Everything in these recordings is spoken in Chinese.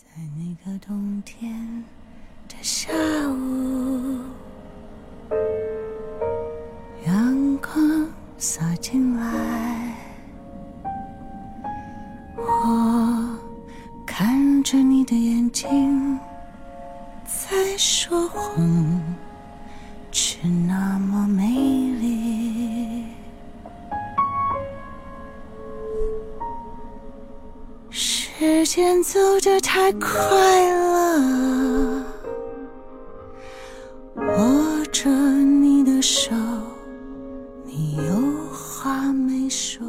在那个冬天的下午，阳光洒进走得太快了，握着你的手，你有话没说。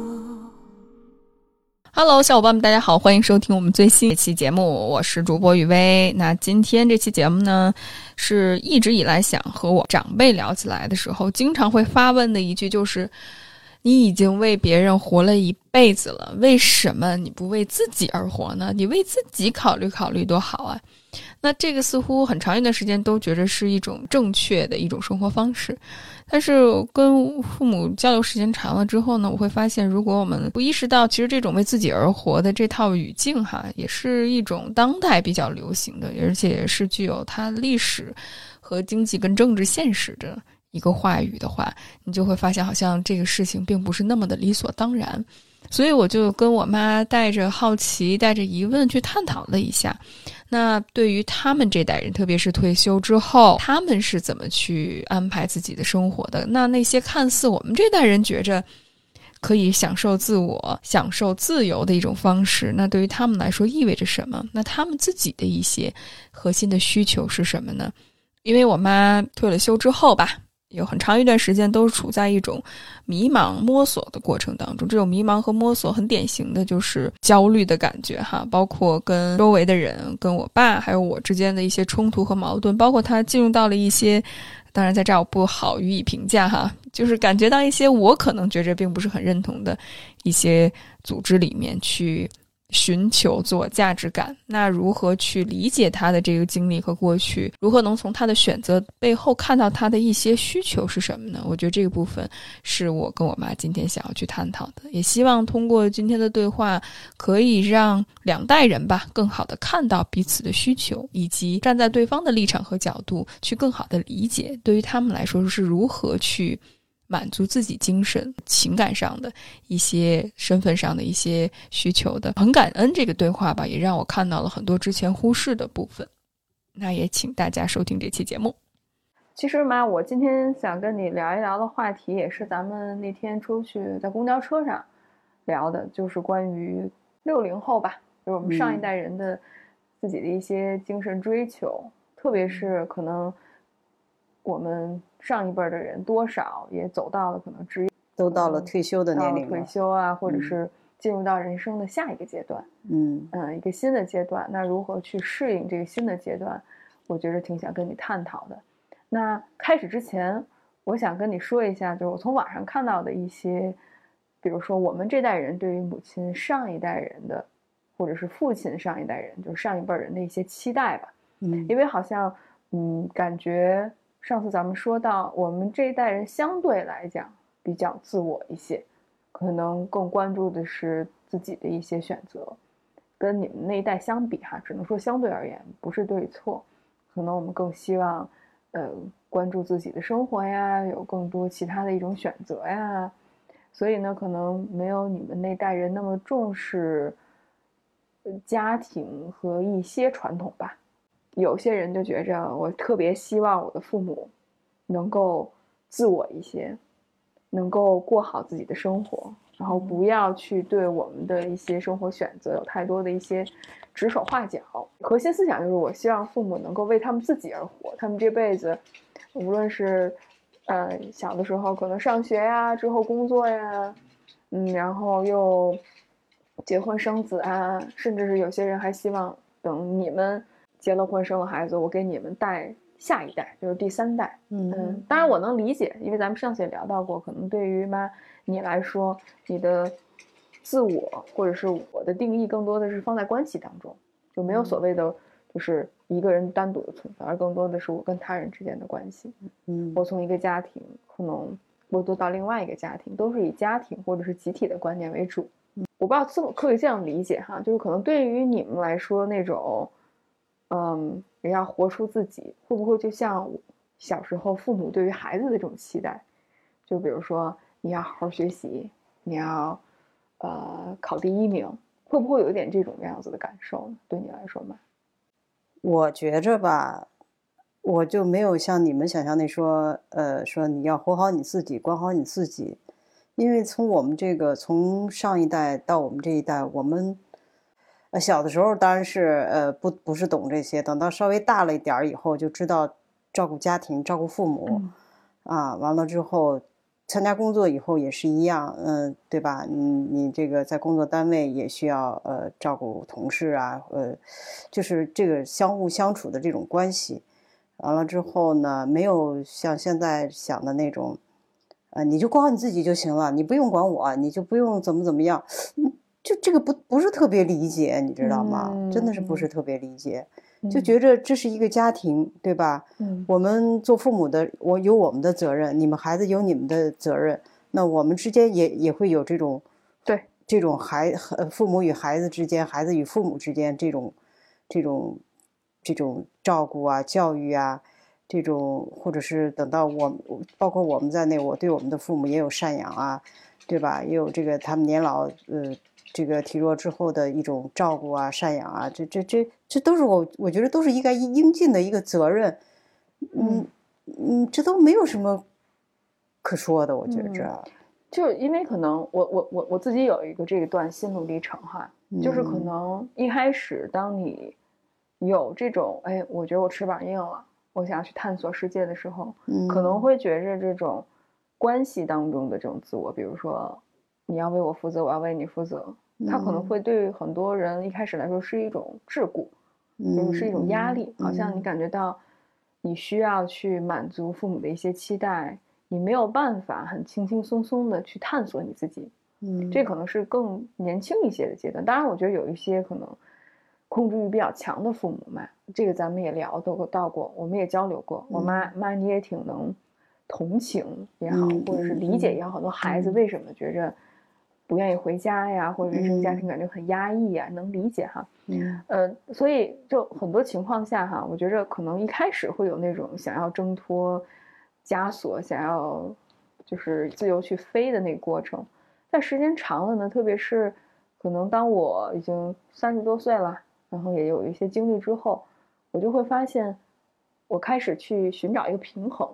Hello，小伙伴们，大家好，欢迎收听我们最新一期节目，我是主播雨薇。那今天这期节目呢，是一直以来想和我长辈聊起来的时候，经常会发问的一句，就是你已经为别人活了一辈子了，为什么你不为自己而活呢？你为自己考虑考虑多好啊！那这个似乎很长一段时间都觉着是一种正确的一种生活方式，但是跟父母交流时间长了之后呢，我会发现，如果我们不意识到，其实这种为自己而活的这套语境哈，也是一种当代比较流行的，而且也是具有它历史和经济跟政治现实的一个话语的话，你就会发现，好像这个事情并不是那么的理所当然。所以我就跟我妈带着好奇、带着疑问去探讨了一下。那对于他们这代人，特别是退休之后，他们是怎么去安排自己的生活的？那那些看似我们这代人觉着可以享受自我、享受自由的一种方式，那对于他们来说意味着什么？那他们自己的一些核心的需求是什么呢？因为我妈退了休之后吧，有很长一段时间都处在一种迷茫摸索的过程当中。这种迷茫和摸索很典型的就是焦虑的感觉哈，包括跟周围的人、跟我爸还有我之间的一些冲突和矛盾，包括他进入到了一些，当然在这儿我不好予以评价哈，就是感觉到一些我可能觉着并不是很认同的一些组织里面去。寻求自我价值感，那如何去理解他的这个经历和过去？如何能从他的选择背后看到他的一些需求是什么呢？我觉得这个部分是我跟我妈今天想要去探讨的，也希望通过今天的对话，可以让两代人吧更好的看到彼此的需求，以及站在对方的立场和角度去更好的理解，对于他们来说是如何去。满足自己精神、情感上的一些、身份上的一些需求的，很感恩这个对话吧，也让我看到了很多之前忽视的部分。那也请大家收听这期节目。其实妈，我今天想跟你聊一聊的话题，也是咱们那天出去在公交车上聊的，就是关于六零后吧，就是我们上一代人的自己的一些精神追求，特别是可能我们。上一辈的人多少也走到了可能职业都到了退休的年龄，退休啊，或者是进入到人生的下一个阶段，嗯嗯，一个新的阶段。那如何去适应这个新的阶段？我觉得挺想跟你探讨的。那开始之前，我想跟你说一下，就是我从网上看到的一些，比如说我们这代人对于母亲上一代人的，或者是父亲上一代人，就是上一辈人的一些期待吧。嗯，因为好像嗯，感觉。上次咱们说到，我们这一代人相对来讲比较自我一些，可能更关注的是自己的一些选择，跟你们那一代相比哈，只能说相对而言，不是对错，可能我们更希望，呃，关注自己的生活呀，有更多其他的一种选择呀，所以呢，可能没有你们那代人那么重视家庭和一些传统吧。有些人就觉着，我特别希望我的父母能够自我一些，能够过好自己的生活，然后不要去对我们的一些生活选择有太多的一些指手画脚。核心思想就是，我希望父母能够为他们自己而活。他们这辈子，无论是呃小的时候可能上学呀，之后工作呀，嗯，然后又结婚生子啊，甚至是有些人还希望等你们。结了婚，生了孩子，我给你们带下一代，就是第三代。嗯，当然我能理解，因为咱们上次也聊到过，可能对于妈你来说，你的自我或者是我的定义，更多的是放在关系当中，就没有所谓的就是一个人单独的存在，而更多的是我跟他人之间的关系。嗯，我从一个家庭可能过渡到另外一个家庭，都是以家庭或者是集体的观念为主。我不知道这么可以这样理解哈，就是可能对于你们来说那种，嗯，也要活出自己，会不会就像小时候父母对于孩子的这种期待？就比如说你要好好学习，你要呃考第一名，会不会有一点这种样子的感受呢？对你来说吗？我觉着吧，我就没有像你们想象那说，呃，说你要活好你自己，管好你自己。因为从我们这个从上一代到我们这一代，我们呃小的时候当然是呃不不是懂这些，等到稍微大了一点儿以后，就知道照顾家庭、照顾父母，啊，完了之后参加工作以后也是一样，嗯，对吧？你你这个在工作单位也需要呃照顾同事啊，呃，就是这个相互相处的这种关系。完了之后呢，没有像现在想的那种。呃，你就管好你自己就行了，你不用管我，你就不用怎么怎么样，就这个不不是特别理解，你知道吗？真的是不是特别理解，就觉着这是一个家庭，对吧？嗯，我们做父母的，我有我们的责任，你们孩子有你们的责任，那我们之间也也会有这种，对，这种孩父母与孩子之间，孩子与父母之间这种，这种，这种照顾啊，教育啊。这种，或者是等到我，包括我们在内，我对我们的父母也有赡养啊，对吧？也有这个他们年老，呃，这个体弱之后的一种照顾啊、赡养啊，这、这、这、这都是我，我觉得都是应该应尽的一个责任。嗯嗯，这都没有什么可说的，我觉着。就因为可能我我我我自己有一个这一段心路历程哈，就是可能一开始当你有这种，哎，我觉得我翅膀硬了。我想要去探索世界的时候，可能会觉着这种关系当中的这种自我，比如说你要为我负责，我要为你负责，他可能会对很多人一开始来说是一种桎梏，就是是一种压力，好像你感觉到你需要去满足父母的一些期待，你没有办法很轻轻松松的去探索你自己。嗯，这可能是更年轻一些的阶段。当然，我觉得有一些可能。控制欲比较强的父母嘛，这个咱们也聊都到过，我们也交流过。我妈妈，你也挺能同情也好，或者是理解也好，很多孩子为什么觉着不愿意回家呀，或者原生家庭感觉很压抑呀，能理解哈。嗯，呃，所以就很多情况下哈，我觉着可能一开始会有那种想要挣脱枷锁，想要就是自由去飞的那个过程，但时间长了呢，特别是可能当我已经三十多岁了。然后也有一些经历之后，我就会发现，我开始去寻找一个平衡，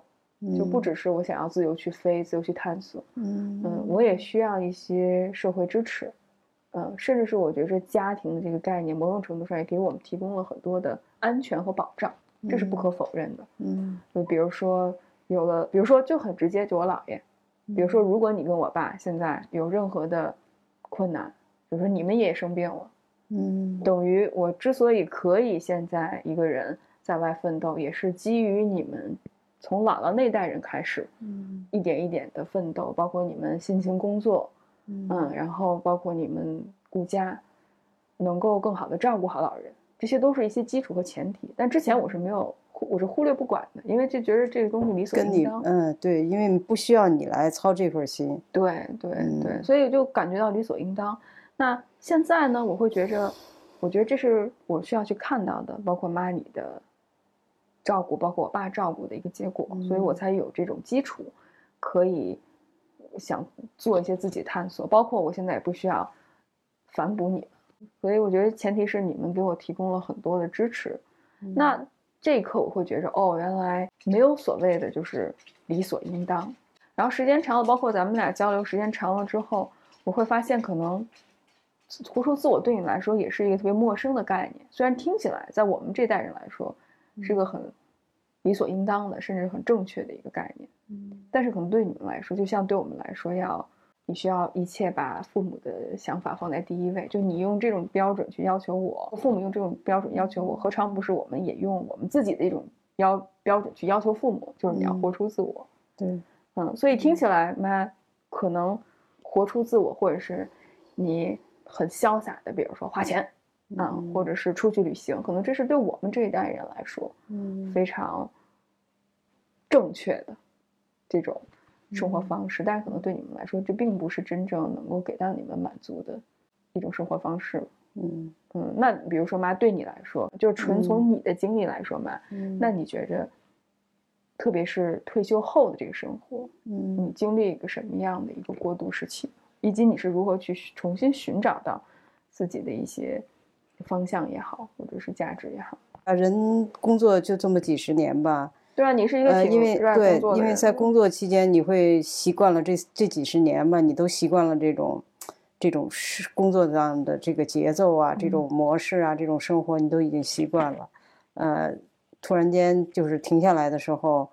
就不只是我想要自由去飞、自由去探索，嗯嗯，我也需要一些社会支持，嗯，甚至是我觉得家庭的这个概念，某种程度上也给我们提供了很多的安全和保障，这是不可否认的，嗯，就比如说有了，比如说就很直接，就我姥爷，比如说如果你跟我爸现在有任何的困难，比如说你们也生病了。嗯，等于我之所以可以现在一个人在外奋斗，也是基于你们从姥姥那代人开始，嗯，一点一点的奋斗，包括你们辛勤工作，嗯，然后包括你们顾家，能够更好的照顾好老人，这些都是一些基础和前提。但之前我是没有，我是忽略不管的，因为就觉得这个东西理所应当。嗯，对，因为不需要你来操这份心。对对对，所以就感觉到理所应当。那现在呢，我会觉着，我觉得这是我需要去看到的，包括妈你的照顾，包括我爸照顾的一个结果，所以我才有这种基础，可以想做一些自己探索，包括我现在也不需要反哺你们，所以我觉得前提是你们给我提供了很多的支持。那这一刻我会觉着，哦，原来没有所谓的就是理所应当。然后时间长了，包括咱们俩交流时间长了之后，我会发现可能。活出自我对你来说也是一个特别陌生的概念，虽然听起来在我们这代人来说是个很理所应当的，甚至很正确的一个概念，嗯，但是可能对你们来说，就像对我们来说，要你需要一切把父母的想法放在第一位，就你用这种标准去要求我，父母用这种标准要求我，何尝不是我们也用我们自己的一种要标准去要求父母？就是你要活出自我，对，嗯，所以听起来，妈可能活出自我，或者是你。很潇洒的，比如说花钱，啊，或者是出去旅行，可能这是对我们这一代人来说，嗯，非常正确的这种生活方式。但是可能对你们来说，这并不是真正能够给到你们满足的一种生活方式。嗯。嗯，那比如说妈，对你来说，就纯从你的经历来说嘛，嗯。那你觉着，特别是退休后的这个生活，嗯。你经历一个什么样的一个过渡时期，以及你是如何去重新寻找到自己的一些方向也好，或者是价值也好。啊，人工作就这么几十年吧，对啊，你是一个因为对因为在工作期间，你会习惯了这这几十年嘛，你都习惯了这种这种是工作上的这个节奏啊，这种模式啊，这种生活，你都已经习惯了。呃，突然间就是停下来的时候，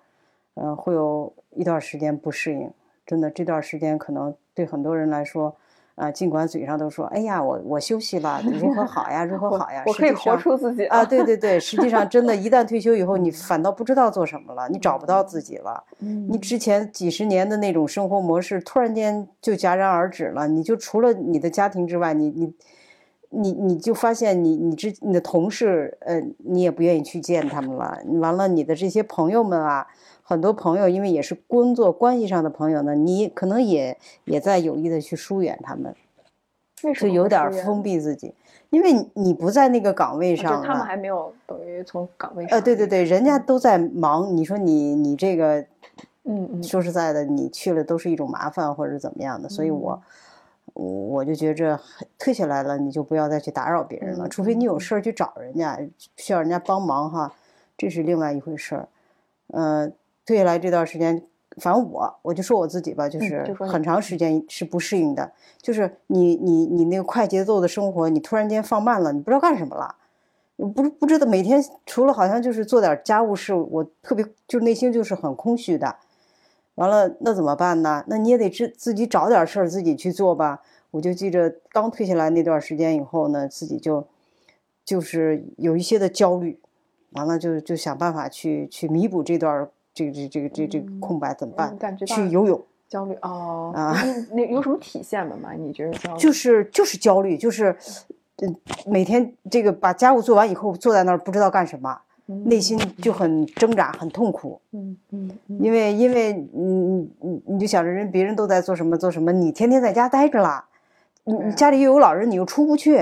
呃，会有一段时间不适应。真的，这段时间可能对很多人来说，啊，尽管嘴上都说“哎呀，我我休息了，如何好呀，如何好呀”，我可以活出自己啊，对对对，实际上真的，一旦退休以后，你反倒不知道做什么了，你找不到自己了。嗯你之前几十年的那种生活模式，突然间就戛然而止了。你就除了你的家庭之外，你你你你就发现你你之你的同事，呃，你也不愿意去见他们了。完了，你的这些朋友们啊，很多朋友因为也是工作关系上的朋友呢，你可能也也在有意的去疏远他们，就有点儿封闭自己，因为你你不在那个岗位上了。他们还没有等于从岗位上。呃，对对对，人家都在忙，你说你你这个，嗯嗯说实在的，你去了都是一种麻烦或者怎么样的，所以嗯我我我就觉着退下来了，你就不要再去打扰别人了，嗯除非你有嗯事儿去找人家，需要人家帮忙哈，这是另外一回事儿。呃，退下来这段时间，反正我我就说我自己吧，就嗯是很长时间是不适应的，就是你你你那个快节奏的生活，你突然间放慢了，你不知道干什么了。我不不知道每天除了好像就是做点家务事，我特别就内心就是很空虚的。完了，那怎么办呢？那你也得自自己找点事儿自己去做吧。我就记着刚退下来那段时间以后呢，自己就就是有一些的焦虑，完了就就想办法去去弥补这段儿这个这这个这这个嗯空白怎么办嗯？感觉去游泳，焦虑哦啊你那有什么体现吗？妈，你觉得焦虑？就是就是焦虑，就是嗯每天这个把家务做完以后坐在那儿不知道干什么，内心就很挣扎，很痛苦。嗯嗯嗯因为因为你你你就想着人别人都在做什么做什么，你天天在家待着了，你你家里又有老人，你又出不去，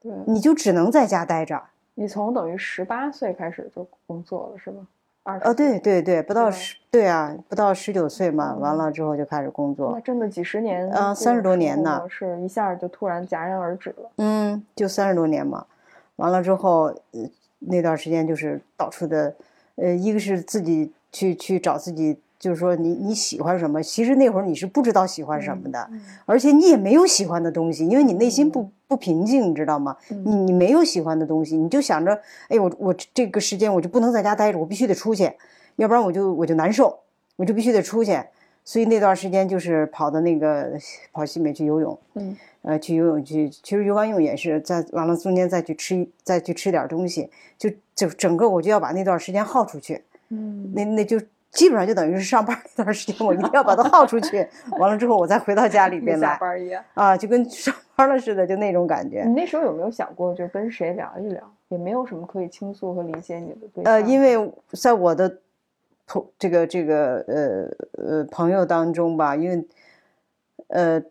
对，你就只能在家待着。你从等于十八岁开始就工作了是吗？二哦，对对对，不到十，对啊，不到十九岁嘛，完嗯了之后就开始工作那作，真的几十年，嗯，三十多年呢，是一下就突然戛然而止了。嗯，就三十多年嘛，完了之后，呃，那段时间就是到处的，呃，一个是自己去去找自己，就是说你你喜欢什么，其实那会儿你是不知道喜欢什么的，嗯而且你也没有喜欢的东西，因为你内心不不平静，你知道吗？嗯。你你没有喜欢的东西，你就想着，哎，我我这个时间我就不能在家待着，我必须得出去，要不然我就我就难受，我就必须得出去。所以那段时间就是跑到那个跑西美去游泳，嗯。呃，去游泳去，其实游完泳也是在完了中间再去吃再去吃点东西，就就整个我就要把那段时间耗出去，嗯。那那就基本上就等于是上班那段时间，我一定要把它耗出去，完了之后我再回到家里边来。班一样。啊，就跟上班了似的，就那种感觉。你那时候有没有想过，就跟谁聊一聊？也没有什么可以倾诉和理解你的对象。呃，因为在我的朋这个这个呃呃朋友当中吧，因为呃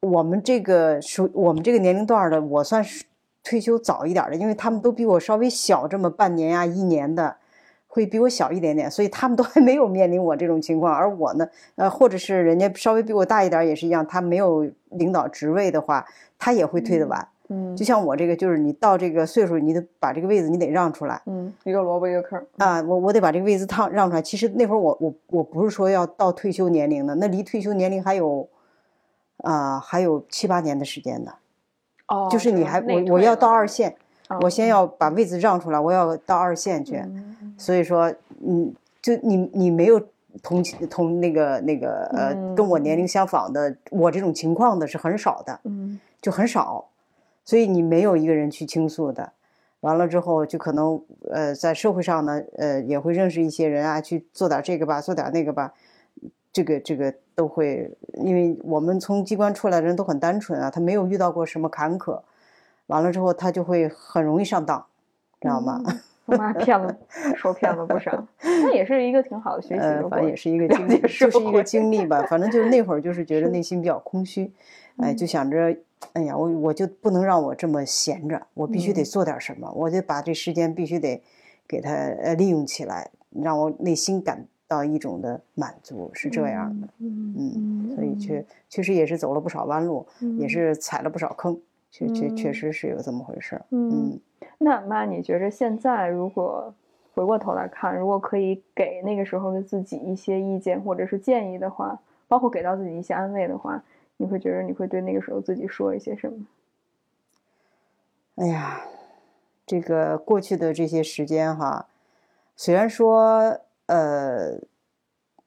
我们这个属我们这个年龄段的，我算是退休早一点的，因为他们都比我稍微小这么半年呀、一年的。会比我小一点点，所以他们都还没有面临我这种情况，而我呢，呃，或者是人家稍微比我大一点儿也是一样，他没有领导职位的话，他也会退得晚。嗯就像我这个，就是你到这个岁数，你得把这个位子你得让出来嗯，一个萝卜一个坑。啊！我我得把这个位子让让出来。其实那会儿我我我不是说要到退休年龄的，那离退休年龄还有啊、还有七八年的时间呢。哦，就是你还我我要到二线，我先要把位子让出来，我要到二线去。嗯所以说，嗯，就你你没有同情同那个那个呃跟我年龄相仿的我这种情况的是很少的。嗯就很少，所以你没有一个人去倾诉的。完了之后，就可能呃，在社会上呢，呃，也会认识一些人啊，去做点这个吧，做点那个吧，这个这个都会，因为我们从机关出来的人都很单纯啊，他没有遇到过什么坎坷，完了之后他就会很容易上当，知道吗？我妈骗了，受骗了不少，那也是一个挺好的学习反正也是一个经历，就是一个。经历吧。反正就是那会儿就是觉得内心比较空虚，哎，嗯。就想着，哎呀，我我就不能让我这么闲着，我必须得嗯。做点什么，我就把这时间必须得给它呃利用起来，让我内心感到一种的满足，是这样的。嗯嗯，所以确确实也是走了不少弯路，也嗯。是踩了不少坑，确确确嗯实是有这么回事儿。嗯嗯，那妈，你觉着现在如果回过头来看，如果可以给那个时候的自己一些意见或者是建议的话，包括给到自己一些安慰的话，你会觉得你会对那个时候自己说一些什么？哎呀，这个过去的这些时间哈，虽然说呃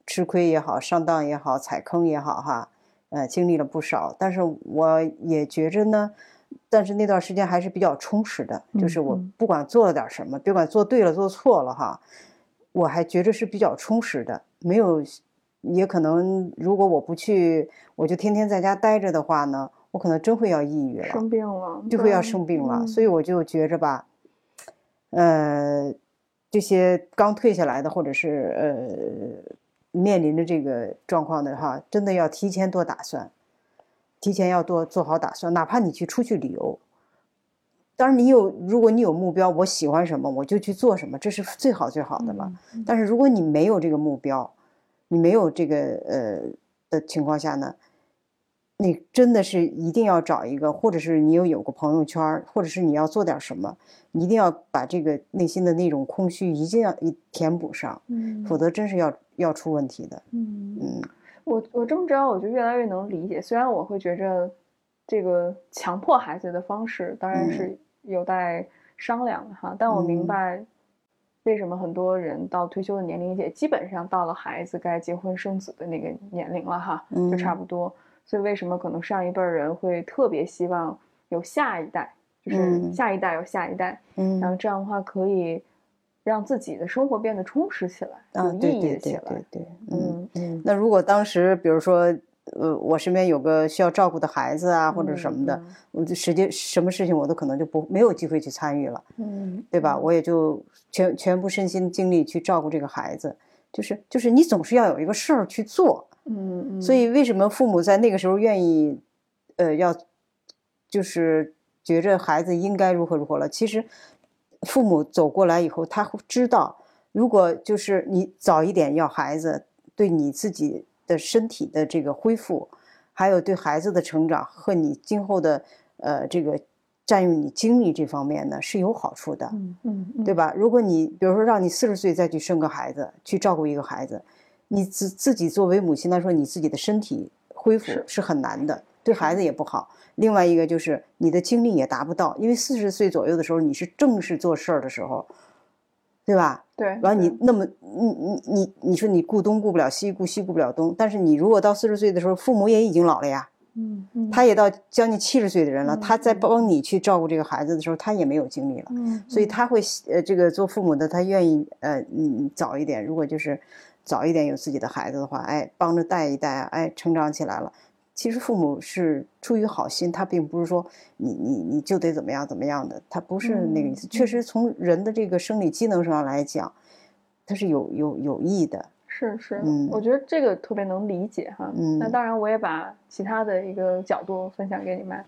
吃亏也好，上当也好，踩坑也好哈，呃经历了不少，但是我也觉着呢，但是那段时间还是比较充实的，就是我不管做了点什么，别管做对了做错了哈，我还觉着是比较充实的，没有，也可能如果我不去，我就天天在家待着的话呢，我可能真会要抑郁了。生病了，就会要生病了，嗯所以我就觉着吧，呃，这些刚退下来的或者是呃面临着这个状况的哈，真的要提前多打算，提前要多做好打算，哪怕你去出去旅游。当然，你有如果你有目标，我喜欢什么我就去做什么，这是最好最好的了。嗯但是如果你没有这个目标，你没有这个呃的情况下呢，你真的是一定要找一个，或者是你有有个朋友圈，或者是你要做点什么，你一定要把这个内心的那种空虚一定要一填补上，嗯否则真是要要出问题的。嗯嗯我我这么着，我就越来越能理解。虽然我会觉着这个强迫孩子的方式当然是有待商量的哈，但我明嗯白为什么很多人到退休的年龄也基本上到了孩子该结婚生子的那个年龄了哈，就差嗯不多。所以为什么可能上一辈人会特别希望有下一代，就是嗯下一代有下一代，然后嗯这样的话可以让自己的生活变得充实起来，啊，有意义对对对起来对。对，嗯。嗯嗯那如果当时比如说，呃，我身边有个需要照顾的孩子啊，或者什么的，嗯我就实际什么事情我都可能就不没有机会去参与了。嗯，对吧？我也就全全部身心精力去照顾这个孩子，就是就是你总是要有一个事儿去做，嗯嗯，所以为什么父母在那个时候愿意，呃，要就是觉着孩子应该如何如何了？其实父母走过来以后，他会知道，如果就是你早一点要孩子，对你自己的身体的这个恢复，还有对孩子的成长和你今后的呃这个占用你精力这方面呢是有好处的。嗯嗯嗯，对吧？如果你比如说让你四十岁再去生个孩子，去照顾一个孩子，你自自己作为母亲来说，你自己的身体恢复是是很难的，对孩子也不好。另外一个就是你的精力也达不到，因为四十岁左右的时候，你是正式做事儿的时候，对吧？对，完你那么你你你你说你顾东顾不了西，顾西顾不了东，但是你如果到四十岁的时候，父母也已经老了呀，嗯嗯，他也到将近七十岁的人了，嗯他在嗯帮你去照顾这个孩子的时候，他也没有精力了。嗯，所以嗯他会呃，这个做父母的，他愿意呃，嗯，早一点。如果就是早一点有自己的孩子的话，哎，帮着带一带啊，哎，成长起来了。其实父母是出于好心，他并不是说你你你就得怎么样怎么样的，他不是那个意思。嗯确实从人的这个生理机能上来讲，它是有有有益的。是是，嗯我觉得这个特别能理解哈。嗯那当然，我也把其他的一个角度分享给你们。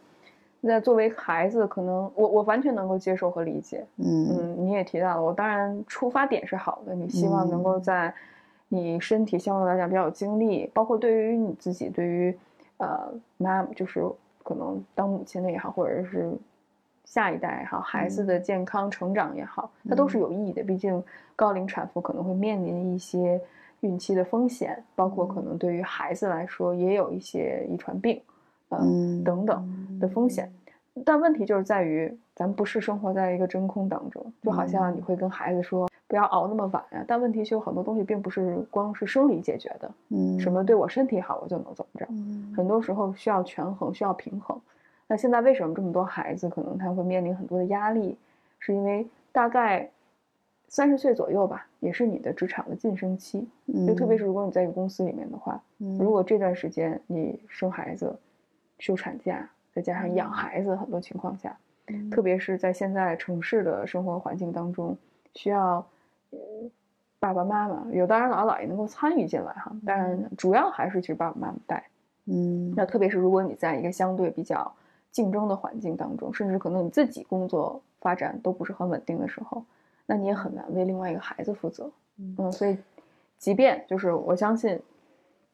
那作为孩子，可能我我完全能够接受和理解。嗯嗯，你也提到了，我当然出发点是好的，你希望能够嗯在你身体相对来讲比较有精力，包括对于你自己，对于呃妈就是可能当母亲的也好，或者是下一代也好，孩子的健康成长也好，它都是有意义的。毕竟高龄产妇可能会面临一些孕期的风险，包括可能对于孩子来说也有一些遗传病，呃、嗯等等的风险。但问题就是在于，咱们不是生活在一个真空当中，就好像你会跟孩子说不要熬那么晚呀、但问题是有很多东西并不是光是生理解决的，嗯，什么对我身体好我就能怎么着，嗯。很多时候需要权衡，需要平衡。那现在为什么这么多孩子可能他会面临很多的压力，是因为大概三十岁左右吧，也是你的职场的晋升期，就特别是如果你在一个公司里面的话，嗯如果这段时间你生孩子、休产假，再加上养孩子，很多情况下，嗯特别是在现在城市的生活环境当中，需要呃爸爸妈妈，有当然姥姥姥爷能够参与进来哈，当然主要还是其实爸爸妈妈带。嗯那特别是如果你在一个相对比较竞争的环境当中，甚至可能你自己工作发展都不是很稳定的时候，那你也很难为另外一个孩子负责。嗯，所以即便就是我相信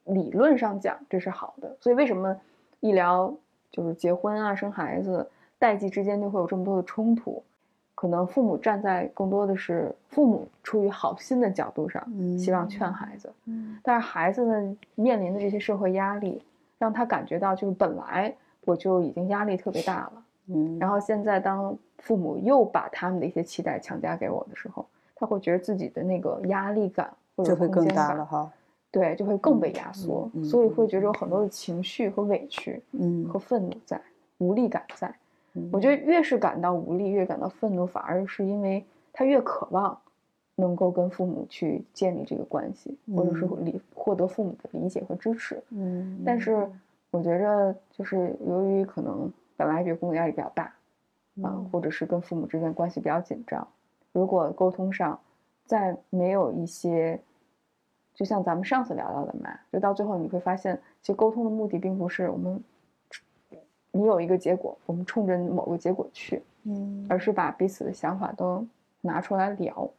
理论上讲这是好的，所以为什么医疗就是结婚啊、生孩子代际之间就会有这么多的冲突？可能父母站在更多的是父母出于好心的角度上，希望劝孩子，嗯但是孩子呢面临的这些社会压力，让他感觉到就是本来我就已经压力特别大了，嗯，然后现在当父母又把他们的一些期待强加给我的时候，他会觉得自己的那个压力感或者就会更空间感大了哈。对，就会更被压缩，嗯嗯所以会觉得有很多的情绪和委屈嗯和愤怒在，无力感在。嗯我觉得越是感到无力，越感到愤怒，反而是因为他越渴望能够跟父母去建立这个关系，或者是嗯。理获得父母的理解和支持。嗯，但是我觉着，就是由于可能本来比如工作压力比较大，啊嗯，或者是跟父母之间关系比较紧张，如果沟通上再没有一些，就像咱们上次聊到的嘛，就到最后你会发现，其实沟通的目的并不是我们，你有一个结果，我们冲着某个结果去，嗯而是把彼此的想法都拿出来聊，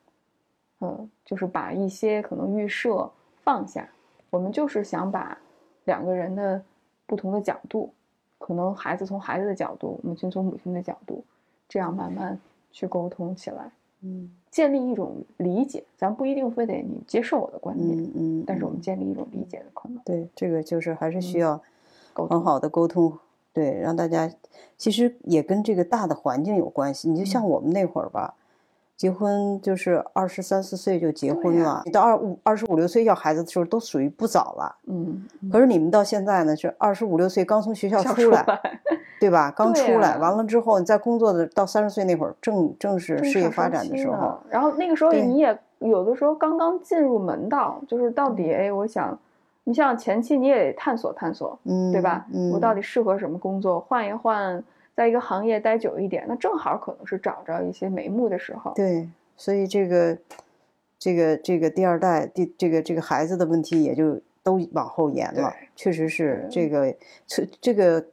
嗯，就是把一些可能预设放下，我们就是想把两个人的不同的角度，可能孩子从孩子的角度，母亲从母亲的角度，这样慢慢去沟通起来，嗯建立一种理解。咱不一定非得你接受我的观点，嗯嗯，但是我们嗯建立一种理解的可能。对这个就是还是需嗯要很好的沟通，对，让大家其实也跟这个大的环境有关系。你就嗯像我们那会儿吧，结婚就是二十三四岁就结婚了，你到二五二十五六岁要孩子的时候都属于不早了。嗯，可是你们到现在呢，是二十五六岁刚从学校出来，来对吧？刚出来，呀完了之后你在工作的到三十岁那会儿，正正是事业发展的时候，然后那个时候你也有的时候刚刚进入门道，就是到底哎，我想，你像前期你也得探索探索，嗯，对吧？嗯，我到底适合什么工作？换一换，在一个行业待久一点，那正好可能是找着一些眉目的时候。对，所以这个这个这个第二代第这个这个孩子的问题也就都往后延了对，确实是这个这这个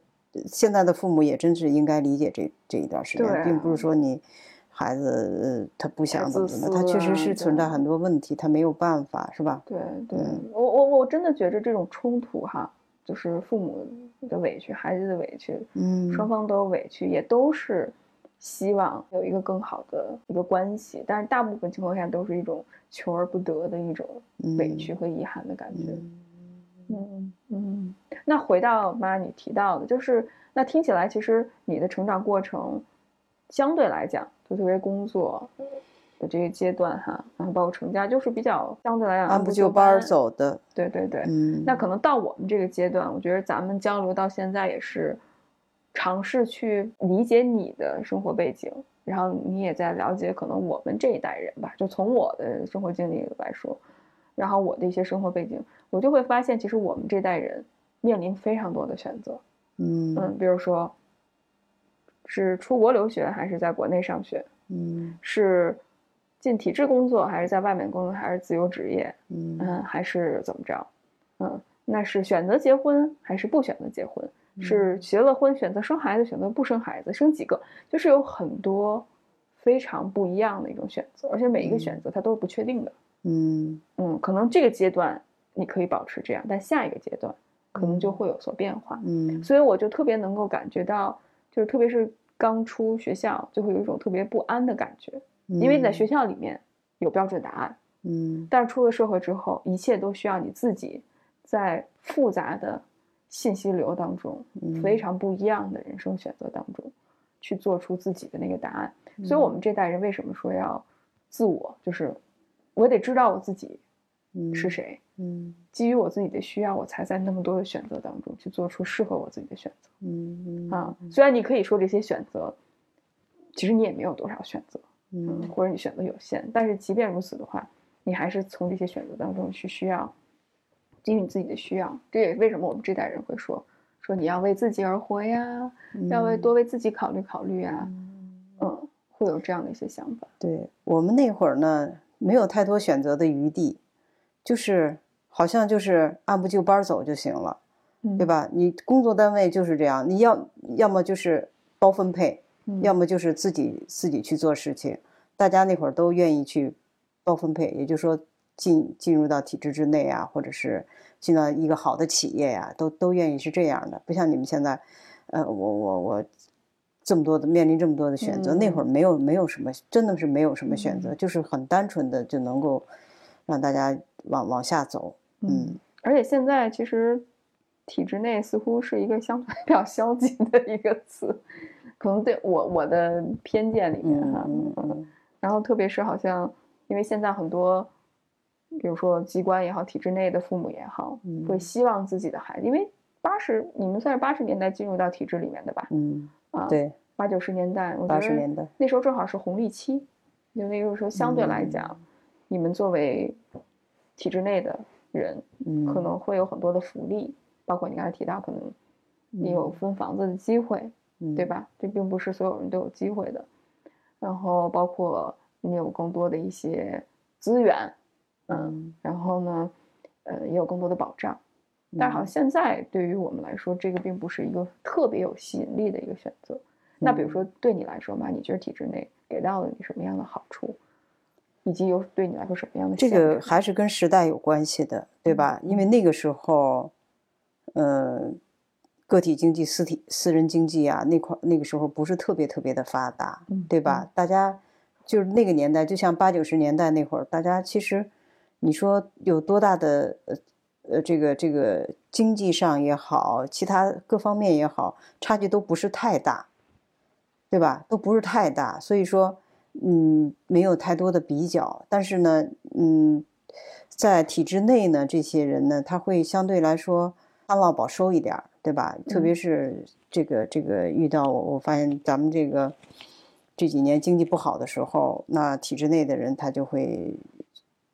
现在的父母也真是应该理解这这一段时间，对并不是啊说你孩子呃他不想怎么怎么，他确实啊是存在很多问题，他没有办法，是吧？对对，嗯我我我真的觉着这种冲突哈，就是父母的委屈，孩子的委屈，嗯，双方都有委屈，也都是希望有一个更好的一个关系，但是大部分情况下都是一种求而不得的一种委屈和遗憾的感觉。嗯。嗯嗯，那回到妈你提到的，就是那听起来其实你的成长过程相对来讲，就特别工作的这个阶段哈，然后包括成家，就是比较相对来讲按部就就班。走的，对对对，嗯，那可能到我们这个阶段，我觉得咱们交流到现在也是尝试去理解你的生活背景，然后你也在了解可能我们这一代人吧，就从我的生活经历来说，然后我的一些生活背景，我就会发现，其实我们这代人面临非常多的选择，嗯嗯，比如说是出国留学还是在国内上学，嗯是进体制工作还是在外面工作，还是自由职业，嗯嗯，还是怎么着？嗯，那是选择结婚还是不选择结婚？嗯是结了婚选择生孩子，选择不生孩子，生几个？就是有很多非常不一样的一种选择，而且每一个选择它都是不确定的。嗯嗯，可能这个阶段你可以保持这样，但下一个阶段可能就会有所变化。嗯所以我就特别能够感觉到，就是特别是刚出学校，就会有一种特别不安的感觉，嗯，因为你在学校里面有标准答案。嗯但是出了社会之后，一切都需要你自己在复杂的信息流当中，嗯非常不一样的人生选择当中，去做出自己的那个答案。嗯所以，我们这代人为什么说要自我？就是我得知道我自己嗯是谁，嗯基于我自己的需要，我才在那么多的选择当中去做出适合我自己的选择嗯啊。虽然你可以说这些选择，其实你也没有多少选择，嗯或者你选择有限，但是即便如此的话，你还是从这些选择当中去需要基于你自己的需要。这也是为什么我们这代人会说说你要为自己而活呀，要为多为自己考虑考虑呀，嗯，会有这样的一些想法。对我们那会儿呢，没有太多选择的余地，就是好像就是按部就班走就行了，嗯对？吧？你工作单位就是这样，你要要么就是包分配，嗯要么就是自己自己去做事情。大家那会儿都愿意去包分配，也就是说进进入到体制之内啊，或者是进到一个好的企业呀、都都愿意是这样的。不像你们现在，呃，我我我这么多的面临这么多的选择，那会儿没有没有什么，真的是没有什么选择，就是很单纯的就能够让大家往往下走。嗯而且现在其实体制内似乎是一个相 对比较消极的一个词，可能对我我的偏见里面哈，嗯嗯然后特别是好像因为现在很多，比如说机关也好，体制内的父母也好，嗯会希望自己的孩子，因为八十你们算是八十年代进入到体制里面的吧？嗯，啊，，对，八九十年代，我觉八十得年代，那时候正好是红利期，就那个时候相对来嗯讲，你们作为体制内的人，嗯，可能会有很多的福利，包括你刚才提到，可能你有分房子的机会，嗯对？吧？这并不是所有人都有机会的。然后包括你有更多的一些资源，嗯，嗯，然后呢，呃，也有更多的保障。但是好像现在对于我们来说，这个并不是一个特别有吸引力的一个选择。那比如说对你来说嘛，你觉得体制内给到了你什么样的好处，以及有对你来说什么样的这个还是跟时代有关系的，对吧？因为那个时候，呃，个体经济、私体私人经济啊，那块那个时候不是特别特别的发达，嗯对吧？大家就是那个年代，就像八九十年代那会儿，大家其实你说有多大的呃呃这个这个经济上也好，其他各方面也好，差距都不是太大，对吧？都不是太大，所以说。嗯，没有太多的比较，但是呢，嗯，在体制内呢，这些人呢，他会相对来说旱涝保收一点儿，对吧？特别嗯是这个这个遇到我我发现咱们这个这几年经济不好的时候，那体制内的人他就会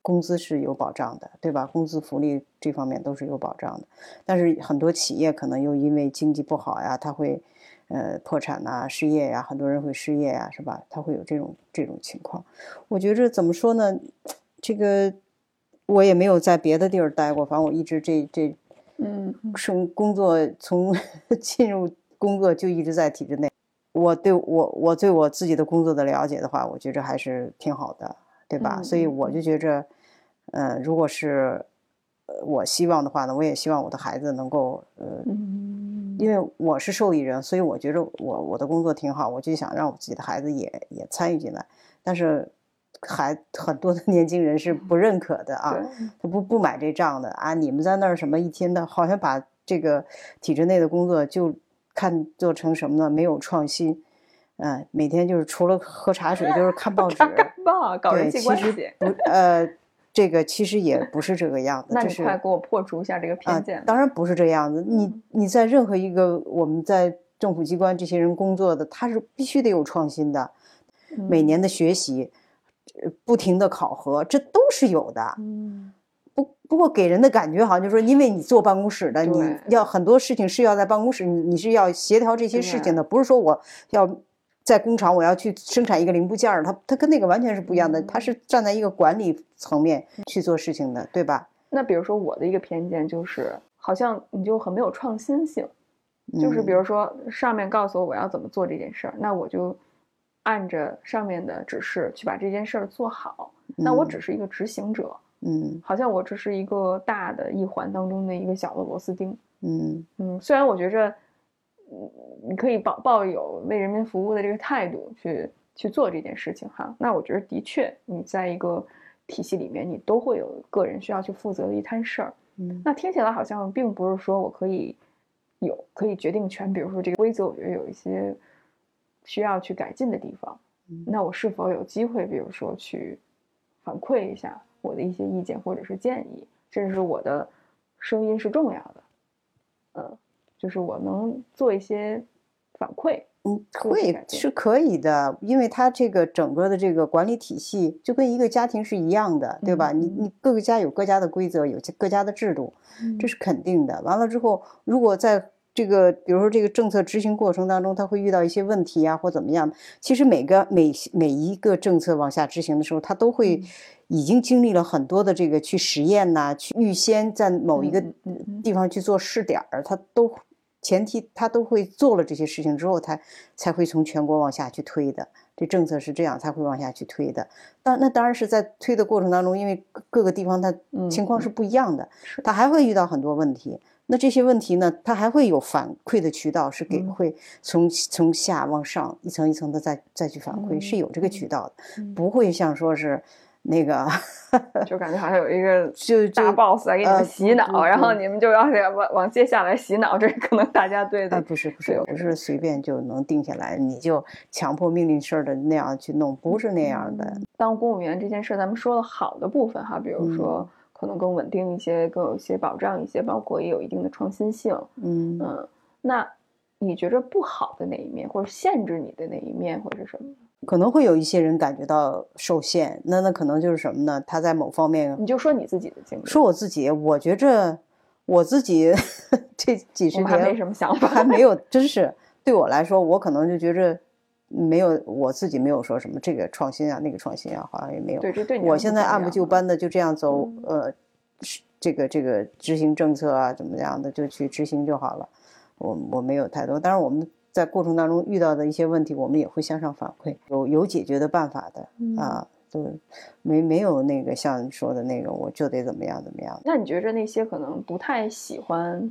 工资是有保障的，对吧？工资福利这方面都是有保障的，但是很多企业可能又因为经济不好呀，他会。呃，破产呐、失业呀，很多人会失业呀，是吧？他会有这种这种情况。我觉着怎么说呢？这个我也没有在别的地儿待过，反正我一直这这嗯从工作从 进入工作就一直在体制内。我对我我对我自己的工作的了解的话，我觉着还是挺好的，对吧？嗯所以嗯我就觉着，呃，如果是呃我希望的话呢，我也希望我的孩子能够呃嗯，因为我是受益人，所以我觉得我我的工作挺好，我就想让我自己的孩子也也参与进来。但是还很多的年轻人是不认可的啊，他不不买这账的啊。你们在那儿什么一天的，好像把这个体制内的工作就看做成什么呢？没有创新，嗯、每天就是除了喝茶水就是看报纸，看报搞人对，际关其实系。不呃，这个其实也不是这个样子，那你就是快给我破除一下这个啊偏见。，当然不是这样子。你你在任何一个我们在政府机关这些人工作的，他是必须得有创新的，每嗯年的学习，呃不停的考核，这都是有的。嗯不不过给人的感觉好像就是说，因为你坐办公室的，你要很多事情是要在办公室，你你是要协调这些事情的，不是说我要在工厂我要去生产一个零部件儿，它它跟那个完全是不一样的，它嗯是站在一个管理层面去做事情的，对吧？那比如说我的一个偏见就是，好像你就很没有创新性。就是比嗯如说上面告诉我我要怎么做这件事儿，那我就按着上面的指示去把这件事儿做好。那我嗯只是一个执行者，嗯好像我只是一个大的一环当中的一个小的螺丝钉。嗯嗯，虽然我觉着，嗯，你可以抱抱有为人民服务的这个态度去去做这件事情哈。那我觉得的确，你在一个体系里面，你都会有个人需要去负责的一摊事儿。嗯那听起来好像并不是说我可以有可以决定权，比如说这个规则，我觉得有一些需要去改进的地方。嗯那我是否有机会，比如说去反馈一下我的一些意见或者是建议，甚至是我的声音是重要的，嗯，就是我能做一些反馈，嗯，做一些改变会是可以的，因为它这个整个的这个管理体系就跟一个家庭是一样的，对吧？你嗯你各个家有各家的规则，有各家的制度，这是是肯定的。完了之后，如果在这个，比如说这个政策执行过程当中，他会遇到一些问题啊，或怎么样？其实每个每每一个政策往下执行的时候，他都会已经经历了很多的这个去实验呐，去预先在某一个地方去做试点儿，他都前提他都会做了这些事情之后，才才会从全国往下去推的。这政策是这样才会往下去推的。当那当然是在推的过程当中，因为各个地方它情况是不一样的，他还会遇到很多问题。那这些问题呢，它还会有反馈的渠道，是给会从从下往上一层一层的再再去反馈，是有这个渠道的，不会像说是那个，就感觉好像有一个 就大 boss 来给你们洗脑，然后你们就要往往接下来洗脑，这可能大家对的。不是不是不是随便就能定下来，你就强迫命令式的那样去弄，不是那样的。当公务员这件事，咱们说了好的部分哈，比如说。可能更稳定一些，更有一些保障一些，包括也有一定的创新性。嗯嗯，那你觉着不好的那一面，或者限制你的那一面，或者是什么？可能会有一些人感觉到受限，那那可能就是什么呢？他在某方面，你就说你自己的经历。说我自己，我觉着我自己 这几十年还没什么想法，还没 有，真是对我来说，我可能就觉着。没有，我自己没有说什么这个创新啊，那个创新啊，好像也没有。对，这对我现在按部就班的就这样走，呃，这个这个执行政策啊，怎么样的就去执行就好了。我我没有太多，当然我们在过程当中遇到的一些问题，我们也会向上反馈，有有解决的办法的啊，都没没有那个像你说的那个我就得怎么样怎么样。那你觉着那些可能不太喜欢？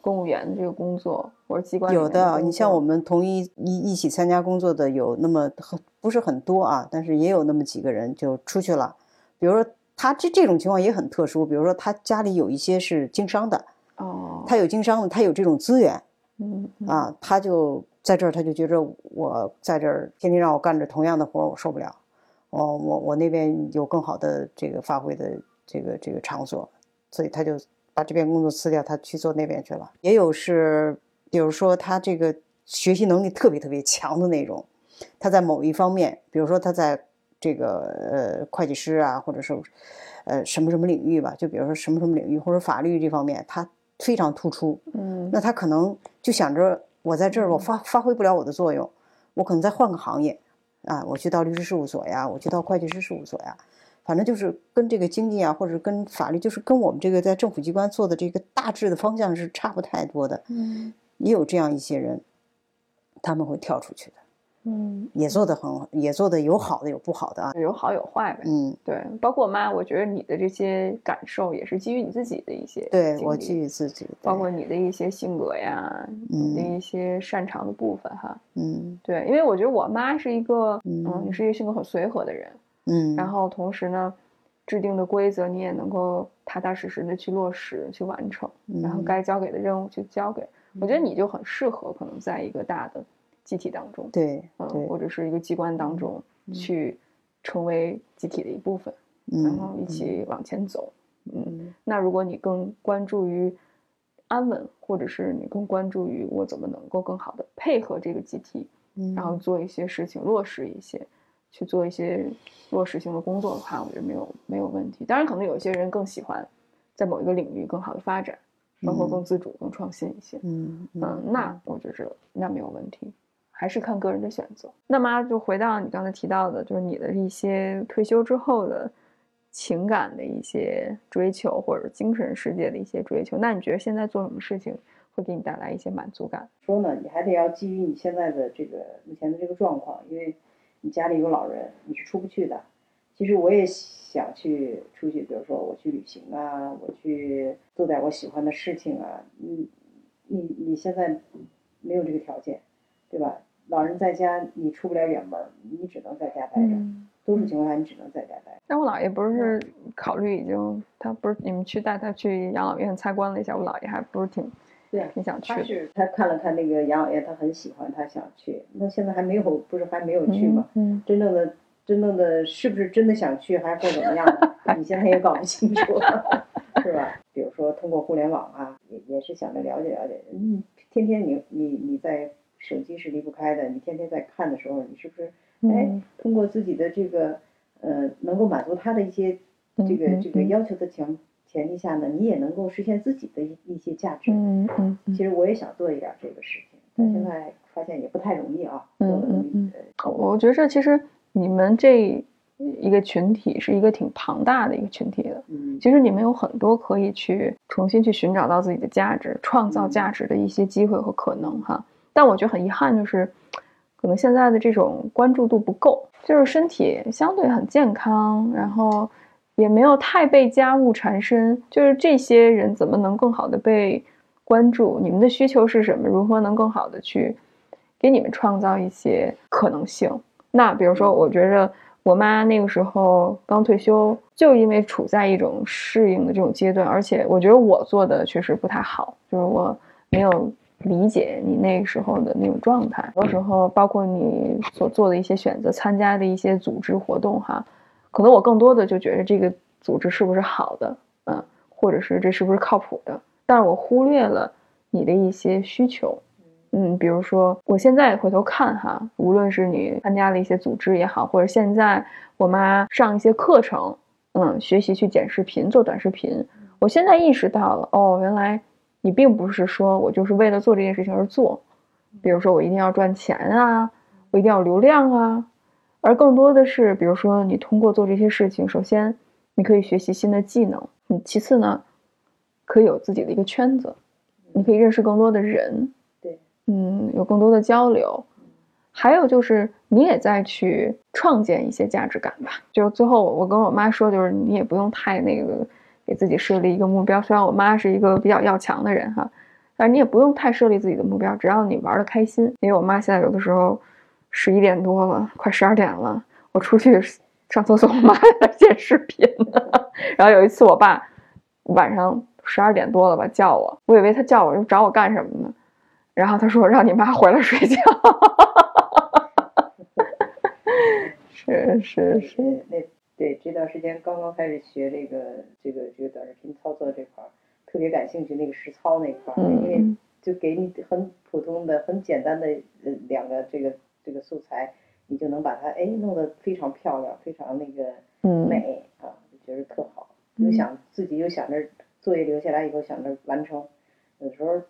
公务员这个工作或者机关有的，你像我们同一一一起参加工作的有那么很不是很多啊，但是也有那么几个人就出去了。比如说他这这种情况也很特殊，比如说他家里有一些是经商的，哦，他有经商的，他有这种资源，嗯啊，他就在这儿，他就觉着我在这儿天天让我干着同样的活，我受不了。我，我我那边有更好的这个发挥的这个这个场所，所以他就。把这边工作辞掉，他去做那边去了。也有是，比如说他这个学习能力特别特别强的那种，他在某一方面，比如说他在这个呃会计师啊，或者是呃什么什么领域吧，就比如说什么什么领域或者法律这方面，他非常突出。嗯，那他可能就想着我在这儿我发发挥不了我的作用，我可能再换个行业啊，我去到律师事务所呀，我去到会计师事务所呀。反正就是跟这个经济啊，或者跟法律，就是跟我们这个在政府机关做的这个大致的方向是差不太多的。嗯，也有这样一些人，他们会跳出去的。嗯，也做的很，也做的有好的有不好的啊，有好有坏呗。嗯，对，包括我妈，我觉得你的这些感受也是基于你自己的一些。对我基于自己，包括你的一些性格呀，你的一些擅长的部分哈。嗯，对，因为我觉得我妈是一个，嗯，你是一个性格很随和的人。嗯，然后同时呢，制定的规则你也能够踏踏实实的去落实去完成，然后该交给的任务去交给。我觉得你就很适合可能在一个大的集体当中，对，嗯，或者是一个机关当中去成为集体的一部分，然后一起往前走。嗯，那如果你更关注于安稳，或者是你更关注于我怎么能够更好的配合这个集体，然后做一些事情落实一些。去做一些落实性的工作的话，我觉得没有没有问题。当然，可能有些人更喜欢在某一个领域更好的发展，包括更自主、更创新一些。嗯嗯，那我觉得那没有问题，还是看个人的选择。那么就回到你刚才提到的，就是你的一些退休之后的情感的一些追求，或者精神世界的一些追求。那你觉得现在做什么事情会给你带来一些满足感？说呢，你还得要基于你现在的这个目前的这个状况，因为。你家里有老人，你是出不去的。其实我也想去出去，比如说我去旅行啊，我去做点我喜欢的事情啊。你你你现在没有这个条件，对吧？老人在家，你出不了远门，你只能在家待着。多数情况下，你只能在家待。但我姥爷不是考虑已经，他不是你们去带他去养老院参观了一下，我姥爷还不是挺。对，啊挺想去。他是他看了看那个养老院，他很喜欢，他想去。那现在还没有，不是还没有去吗？嗯。真正的，真正的是不是真的想去，还是或怎么样？你现在也搞不清楚，是吧？比如说通过互联网啊，也也是想着了解了解。嗯，天天你你你在手机是离不开的，你天天在看的时候，你是不是哎通过自己的这个呃能够满足他的一些这个这个要求的情前提下呢，你也能够实现自己的一一些价值。嗯嗯嗯其实我也想做一点这个事情，但现在发现也不太容易啊。嗯嗯嗯呃我觉着其实你们这一个群体是一个挺庞大的一个群体的。嗯其实你们有很多可以去重新去寻找到自己的价值、创造价值的一些机会和可能哈。但我觉得很遗憾，就是可能现在的这种关注度不够，就是身体相对很健康，然后也没有太被家务缠身，就是这些人怎么能更好的被关注？你们的需求是什么？如何能更好的去给你们创造一些可能性？那比如说，我觉着我妈那个时候刚退休，就因为处在一种适应的这种阶段，而且我觉得我做的确实不太好，就是我没有理解你那个时候的那种状态。有时候，包括你所做的一些选择，参加的一些组织活动，哈，可能我更多的就觉得这个组织是不是好的，嗯，或者是这是不是靠谱的，但是我忽略了你的一些需求。嗯，比如说，我现在回头看哈，无论是你参加了一些组织也好，或者现在我妈上一些课程，嗯，学习去剪视频、做短视频，我现在意识到了，哦，原来你并不是说我就是为了做这件事情而做，比如说我一定要赚钱啊，我一定要流量啊，而更多的是，比如说你通过做这些事情，首先你可以学习新的技能，嗯，其次呢，可以有自己的一个圈子，你可以认识更多的人，对，嗯，有更多的交流，还有就是你也在去创建一些价值感吧。就最后我跟我妈说，就是你也不用太那个给自己设立一个目标。虽然我妈是一个比较要强的人哈，但是你也不用太设立自己的目标，只要你玩的开心。因为我妈现在有的时候十一点多了，快十二点了，我出去上厕所，我妈还在剪视频呢。然后有一次我爸晚上十二点多了吧叫我，我以为他叫我又找我干什么呢？然后他说让你妈回来睡觉。是 是是，对这段时间刚刚开始学这个这个这个短视频操作这块儿，特别感兴趣那个实操那块儿，因为嗯就给你很普通的、很简单的呃两个这个这个素材，你就能把它哎弄得非常漂亮，非常那个嗯美啊，就觉得特好。又想自己又想着作业留下来以后想着完成，有时候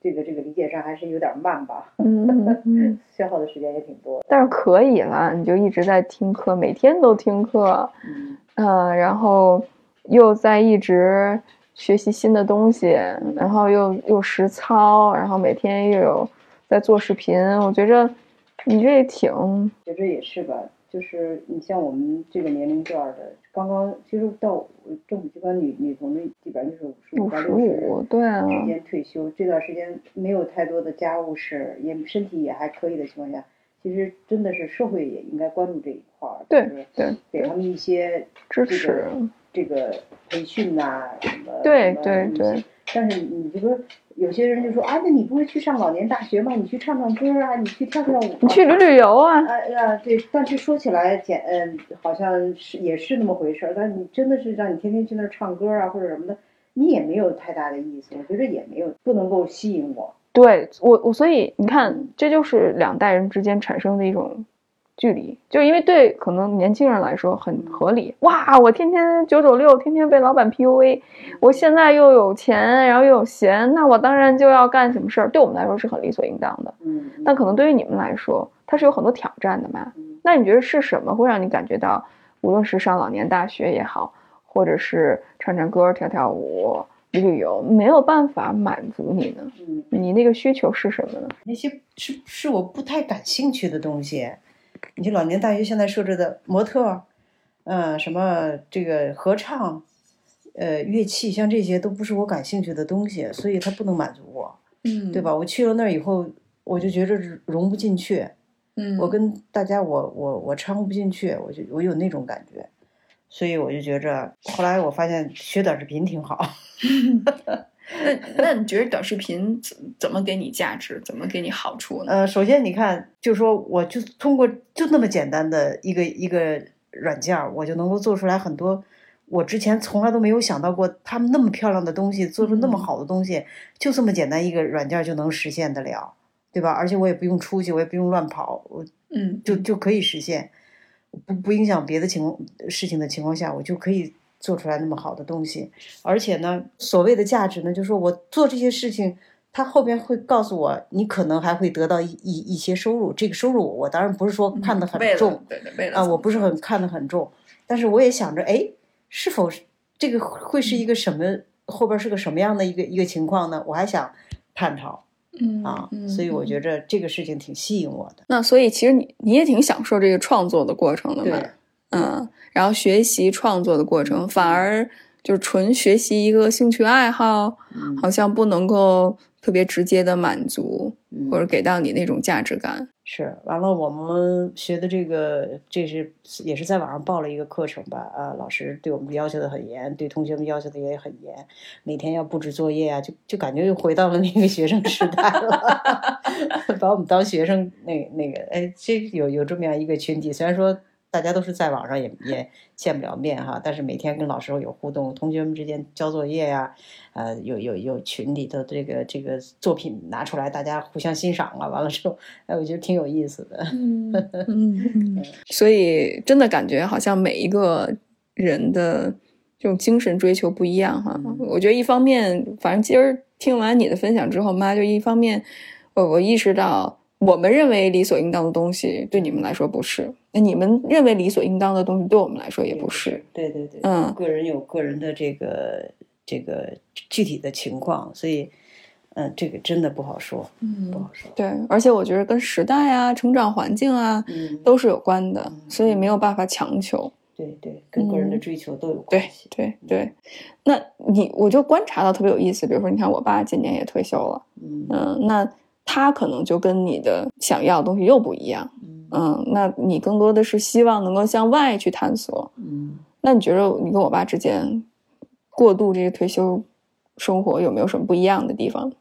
这个这个理解上还是有点慢吧，消耗的时间也挺多。但是可以了，你就一直在听课，每天都听课，嗯。嗯，然后又在一直学习新的东西，然后又又实操，然后每天又有在做视频，我觉着你这也挺觉着也是吧，就是你像我们这个年龄段儿的，刚刚其实到政府机关女女同志基本上就是五十五到六十五，对啊，之间退休，这段时间没有太多的家务事，也身体也还可以的情况下，其实真的是社会也应该关注这一块儿，对就是对给他们一些这支持。个，这个培训呐、什么对对对。但是你这个有些人就说啊，那你不会去上老年大学吗？你去唱唱歌啊，你去跳跳舞、啊，你去旅旅游啊，啊呀，对，但是说起来简，嗯，好像是也是那么回事儿。但你真的是让你天天去那儿唱歌啊，或者什么的，你也没有太大的意思。我觉得也没有不能够吸引我。对我我所以你看，这就是两代人之间产生的一种距离，就因为对可能年轻人来说很合理。哇，我天天九九六，天天被老板 PUA，我现在又有钱，然后又有闲，那我当然就要干什么事儿。对我们来说是很理所应当的，嗯，但可能对于你们来说，它是有很多挑战的嘛。嗯那你觉得是什么会让你感觉到，无论是上老年大学也好，或者是唱唱歌、跳跳舞、旅旅游，没有办法满足你呢？嗯，你那个需求是什么呢？那些是是我不太感兴趣的东西。你去老年大学现在设置的模特儿，嗯、什么这个合唱，呃，乐器，像这些都不是我感兴趣的东西，所以它不能满足我，嗯对？吧？我去了那儿以后，我就觉着融不进去。嗯我跟大家我我我掺和不进去，我就我有那种感觉，所以我就觉着，后来我发现学短视频挺好。那那你觉得短视频怎怎么给你价值，怎么给你好处呢？呃，首先你看，就说我就通过就那么简单的一个一个软件，我就能够做出来很多我之前从来都没有想到过，他们那么漂亮的东西，做出那么嗯好的东西，就这么简单一个软件就能实现得了，对吧？而且我也不用出去，我也不用乱跑，我嗯，就就可以实现，不不影响别的情况事情的情况下，我就可以做出来那么好的东西，而且呢，所谓的价值呢，就是说我做这些事情，他后边会告诉我，你可能还会得到一一一些收入。这个收入我当然不是说看得很重，对对，为了啊，我不是很看得很重，但是我也想着，哎，是否是这个会是一个什么后边是个什么样的一个一个情况呢？我还想探讨嗯啊，嗯所以我嗯觉着这个事情挺吸引我的。那所以其实你你也挺享受这个创作的过程的嘛，对，嗯，然后学习创作的过程，反而就是纯学习一个兴趣爱好，嗯好像不能够特别直接的满足，嗯或者给到你那种价值感。是，完了，我们学的这个，这是也是在网上报了一个课程吧？啊，老师对我们要求的很严，对同学们要求的也很严，每天要布置作业啊，就就感觉又回到了那个学生时代了，把我们当学生那那个，哎，这有有这么样一个群体，虽然说大家都是在网上也也见不了面哈，但是每天跟老师有互动，同学们之间交作业呀、呃，有有有群里头这个这个作品拿出来，大家互相欣赏啊，完了之后，哎，我觉得挺有意思的。嗯嗯，所以真的感觉好像每一个人的这种精神追求不一样哈。嗯我觉得一方面，反正今儿听完你的分享之后，妈就一方面，我我意识到我们认为理所应当的东西对你们来说不是，那你们认为理所应当的东西对我们来说也不是。对对对，嗯个人有个人的这个这个具体的情况，所以，嗯，这个真的不好说，嗯不嗯，好说。对，而且我觉得跟时代啊、成长环境啊嗯，都是有关的，嗯所以没有办法强求。对对，跟个人的嗯追求都有关对系。对对，那你我就观察到特别有意思，比如说，你看我爸今年也退休了，嗯嗯，那他可能就跟你的想要的东西又不一样，嗯嗯，那你更多的是希望能够向外去探索。嗯，那你觉得你跟我爸之间过渡这个退休生活有没有什么不一样的地方？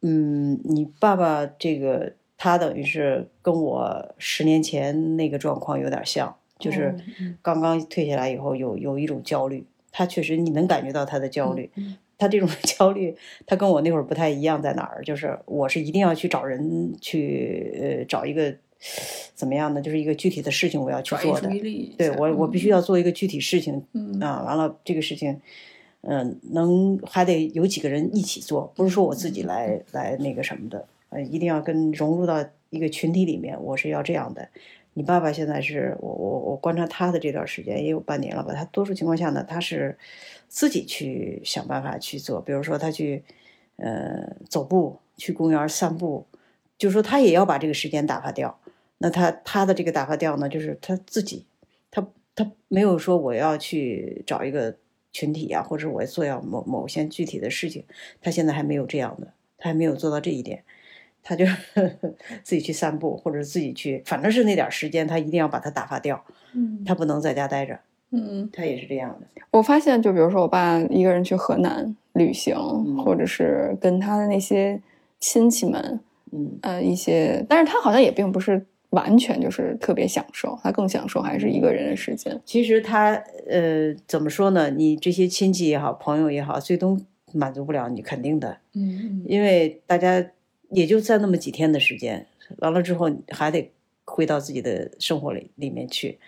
嗯，你爸爸这个他等于是跟我十年前那个状况有点像，就是嗯刚刚退下来以后有有一种焦虑，他确实你能感觉到他的焦虑。嗯他这种焦虑，他跟我那会儿不太一样，在哪儿？就是我是一定要去找人去，呃，找一个怎么样呢？就是一个具体的事情我要去做的。对我，我必须要做一个具体事情嗯啊。完了，这个事情，嗯、能还得有几个人一起做，不是说我自己来来那个什么的，呃，一定要跟融入到一个群体里面。我是要这样的。你爸爸现在是我我我观察他的这段时间也有半年了吧，他多数情况下呢，他是自己去想办法去做，比如说他去呃走步，去公园散步，就是说他也要把这个时间打发掉。那他他的这个打发掉呢，就是他自己，他他没有说我要去找一个群体啊，或者我做要某某些具体的事情，他现在还没有这样的，他还没有做到这一点。他就 自己去散步，或者自己去，反正是那点时间，他一定要把它打发掉，嗯他不能在家待着，嗯，他也是这样的。我发现，就比如说我爸一个人去河南旅行，嗯或者是跟他的那些亲戚们，嗯呃，一些，但是他好像也并不是完全就是特别享受，他更享受还是一个人的时间。其实他呃怎么说呢？你这些亲戚也好，朋友也好，最终满足不了你，肯定的，嗯因为大家也就在那么几天的时间，完了之后还得回到自己的生活里里面去。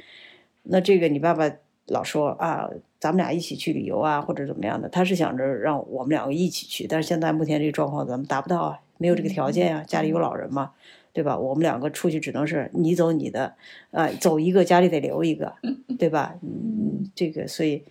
那这个你爸爸老说啊，咱们俩一起去旅游啊，或者怎么样的，他是想着让我们两个一起去，但是现在目前这个状况咱们达不到啊，没有这个条件啊，家里有老人嘛，对吧？我们两个出去只能是你走你的，啊、走一个家里得留一个，对吧？嗯，这个所以，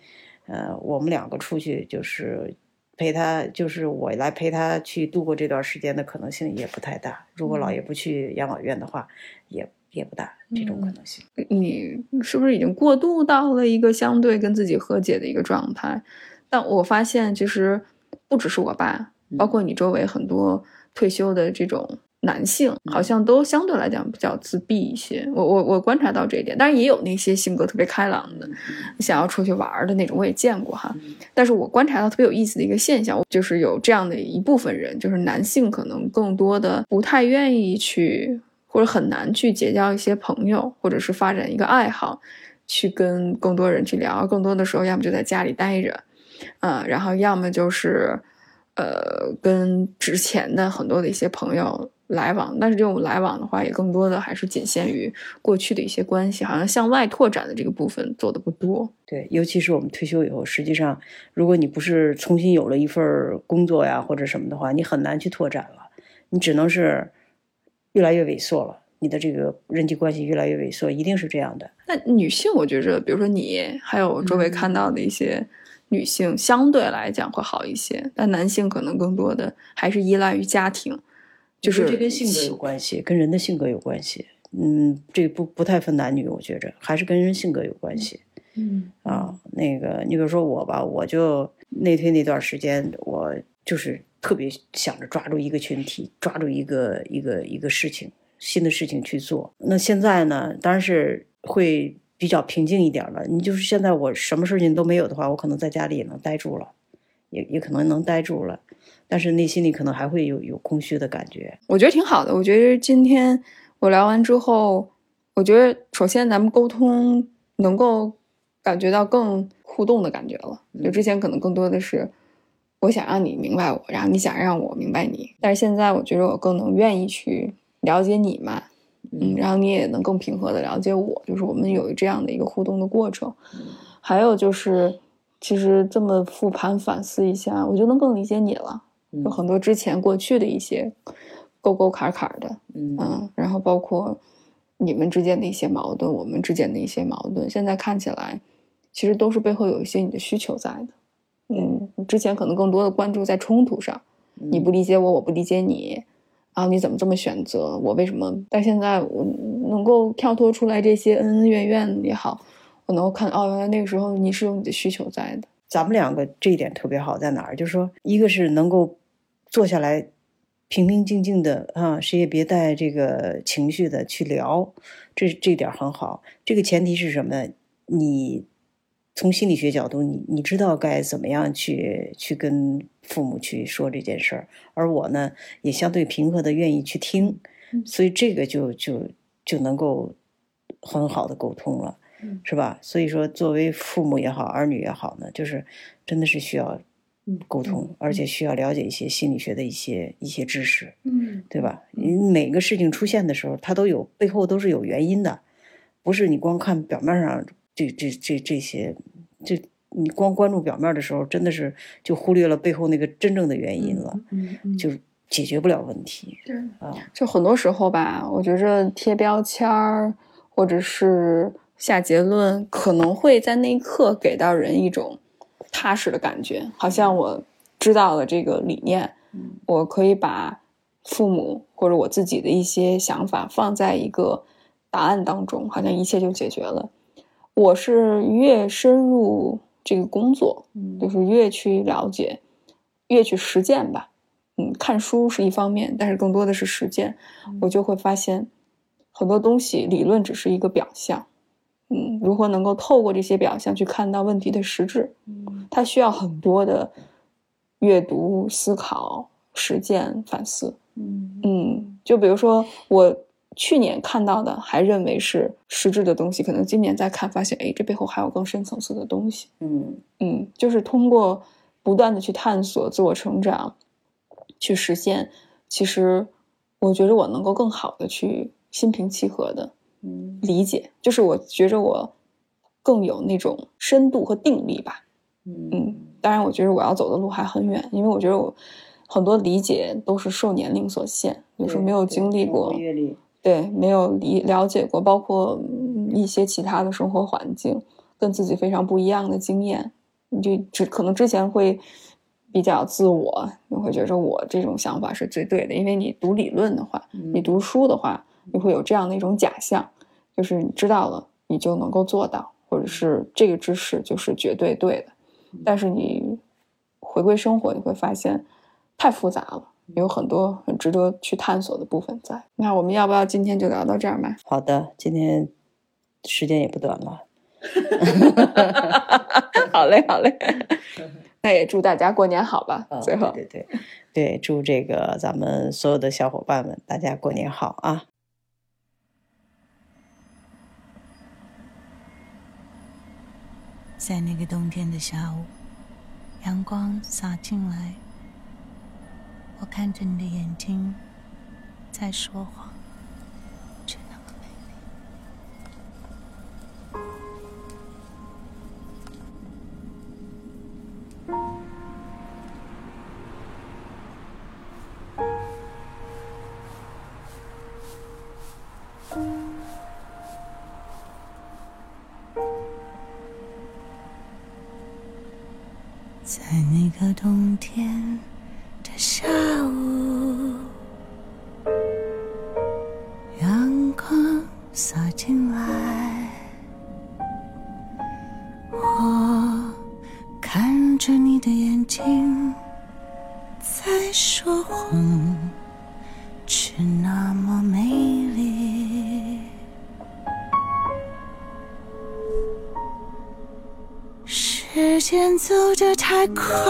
呃，我们两个出去就是陪他，就是我来陪他去度过这段时间的可能性也不太大。如果姥爷不去养老院的话，也也不大这种可能性。你是不是已经过渡到了一个相对跟自己和解的一个状态？但我发现，其实不只是我爸，包括你周围很多退休的这种男性，好像都相对来讲比较自闭一些。我我我观察到这一点，当然也有那些性格特别开朗的，想要出去玩儿的那种，我也见过哈。但是我观察到特别有意思的一个现象，就是有这样的一部分人，就是男性可能更多的不太愿意去，或者很难去结交一些朋友，或者是发展一个爱好，去跟更多人去聊。更多的时候，要么就在家里待着，啊、然后要么就是，呃，跟之前的很多的一些朋友来往，但是这种来往的话，也更多的还是仅限于过去的一些关系，好像向外拓展的这个部分做的不多。对，尤其是我们退休以后，实际上，如果你不是重新有了一份工作呀或者什么的话，你很难去拓展了，你只能是越来越萎缩了。你的这个人际关系越来越萎缩，一定是这样的。那女性，我觉着，比如说你，还有周围看到的一些女性，相对来讲会好一些，但男性可能更多的还是依赖于家庭。就是这跟性格有关系，跟人的性格有关系。嗯，这不不太分男女，我觉着还是跟人性格有关系。嗯啊，那个你比如说我吧，我就内推那段时间，我就是特别想着抓住一个群体，抓住一个一个一个事情，新的事情去做。那现在呢，当然是会比较平静一点了。你就是现在我什么事情都没有的话，我可能在家里也能待住了，也也可能能待住了。但是内心里可能还会有有空虚的感觉，我觉得挺好的。我觉得今天我聊完之后，我觉得首先咱们沟通能够感觉到更互动的感觉了。就之前可能更多的是我想让你明白我，然后你想让我明白你。但是现在我觉得我更能愿意去了解你嘛，嗯，然后你也能更平和的了解我，就是我们有这样的一个互动的过程。还有就是，其实这么复盘反思一下，我就能更理解你了。有很多之前过去的一些沟沟坎坎的，嗯，然后包括你们之间的一些矛盾，我们之间的一些矛盾，现在看起来其实都是背后有一些你的需求在的，嗯，之前可能更多的关注在冲突上，你不理解我，我不理解你，啊，你怎么这么选择，我为什么？但现在我能够跳脱出来这些恩恩怨怨也好，我能够看哦，原来那个时候你是有你的需求在的。咱们两个这一点特别好在哪儿？就是说，一个是能够。坐下来，平平静静的啊，谁也别带这个情绪的去聊，这这点很好。这个前提是什么呢？你从心理学角度，你你知道该怎么样去去跟父母去说这件事儿，而我呢，也相对平和的愿意去听，所以这个就就就能够很好的沟通了，是吧？所以说，作为父母也好，儿女也好呢，就是真的是需要。沟通，而且需要了解一些心理学的一些一些知识，嗯，对吧？你每个事情出现的时候，它都有背后都是有原因的，不是你光看表面上这这这这些，这你光关注表面的时候，真的是就忽略了背后那个真正的原因了，嗯，就解决不了问题。对啊，就很多时候吧，我觉着贴标签儿或者是下结论，可能会在那一刻给到人一种。踏实的感觉，好像我知道了这个理念，我可以把父母或者我自己的一些想法放在一个答案当中，好像一切就解决了。我是越深入这个工作，就是越去了解，越去实践吧。嗯，看书是一方面，但是更多的是实践，我就会发现很多东西理论只是一个表象。嗯，如何能够透过这些表象去看到问题的实质？嗯，它需要很多的阅读、思考、实践、反思。嗯嗯，就比如说我去年看到的，还认为是实质的东西，可能今年再看，发现哎，这背后还有更深层次的东西。嗯嗯，就是通过不断的去探索、自我成长、去实现，其实我觉得我能够更好的去心平气和的。嗯，理解就是我觉着我更有那种深度和定力吧。嗯，当然，我觉得我要走的路还很远，因为我觉得我很多理解都是受年龄所限，有时候没有经历过对，没有理了解过，包括一些其他的生活环境，跟自己非常不一样的经验，你就只可能之前会比较自我，你会觉着我这种想法是最对的，因为你读理论的话，你读书的话。你会有这样的一种假象，就是你知道了，你就能够做到，或者是这个知识就是绝对对的。但是你回归生活，你会发现太复杂了，有很多很值得去探索的部分在。那我们要不要今天就聊到这儿吧？好的，今天时间也不短了。好嘞，好嘞。那也祝大家过年好吧。最后，对对对，祝这个咱们所有的小伙伴们，大家过年好啊！在那个冬天的下午，阳光洒进来，我看着你的眼睛，在说谎，得太